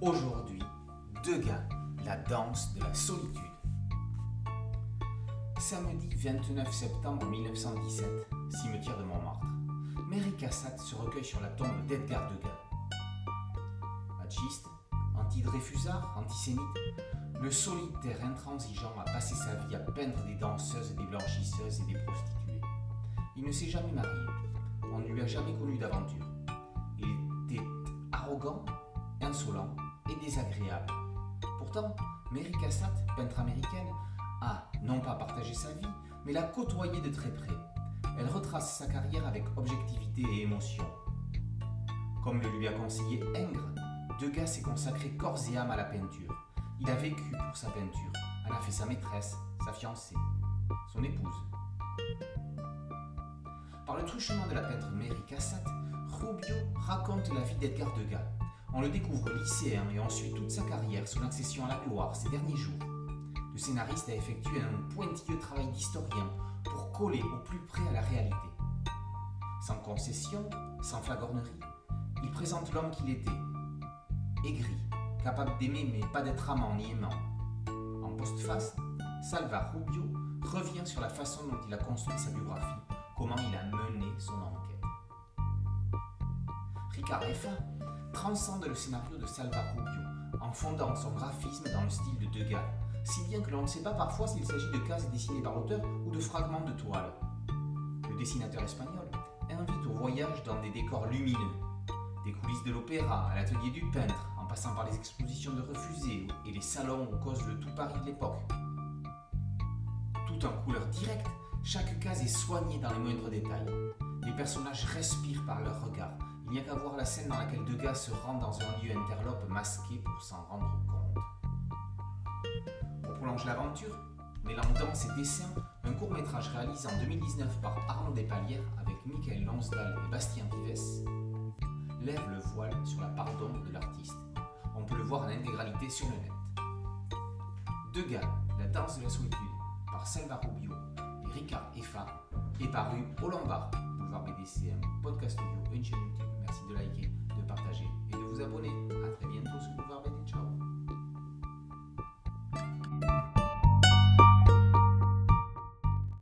Aujourd'hui, Degas, la danse de la solitude. Samedi 29 septembre 1917, cimetière de Montmartre. Mary Cassatt se recueille sur la tombe d'Edgar Degas. Machiste, anti-dreyfusard, antisémite, le solitaire intransigeant a passé sa vie à peindre des danseuses, des blanchisseuses et des prostituées. Il ne s'est jamais marié. On ne lui a jamais connu d'aventure. Il était arrogant, insolent et désagréable. Pourtant, Mary Cassatt, peintre américaine, a non pas partagé sa vie, mais l'a côtoyée de très près. Elle retrace sa carrière avec objectivité et émotion. Comme le lui a conseillé Ingres, Degas s'est consacré corps et âme à la peinture. Il a vécu pour sa peinture. Elle a fait sa maîtresse, sa fiancée, son épouse. Par le truchement de la peintre Mary Cassatt, Rubio raconte la vie d'Edgar Degas. On le découvre lycéen et on suit toute sa carrière sous l'accession à la gloire ces derniers jours. Le scénariste a effectué un pointilleux travail d'historien pour coller au plus près à la réalité. Sans concession, sans flagornerie, il présente l'homme qu'il était, aigri, capable d'aimer mais pas d'être amant ni aimant. En postface, Salva Rubio revient sur la façon dont il a construit sa biographie, comment il a mené son enquête. Ricard transcende le scénario de Salva Rubio en fondant son graphisme dans le style de Degas, si bien que l'on ne sait pas parfois s'il s'agit de cases dessinées par l'auteur ou de fragments de toile. Le dessinateur espagnol invite au voyage dans des décors lumineux, des coulisses de l'opéra à l'atelier du peintre, en passant par les expositions de refusés et les salons où cause le tout Paris de l'époque. Tout en couleur directe, chaque case est soignée dans les moindres détails. Les personnages respirent par leur regard. Il n'y a qu'à voir la scène dans laquelle Degas se rend dans un lieu interlope masqué pour s'en rendre compte. Pour prolonger l'aventure, mêlant danse et dessin, un court métrage réalisé en 2019 par Arnaud Despalières avec Michael Lonsdal et Bastien Vives lève le voile sur la pardon de l'artiste. On peut le voir en intégralité sur le net. Degas, la danse de la solitude, par Salva Rubio et Ricard Effa, est paru au Lombard, boulevard BDCM, podcast audio et une chaîne YouTube.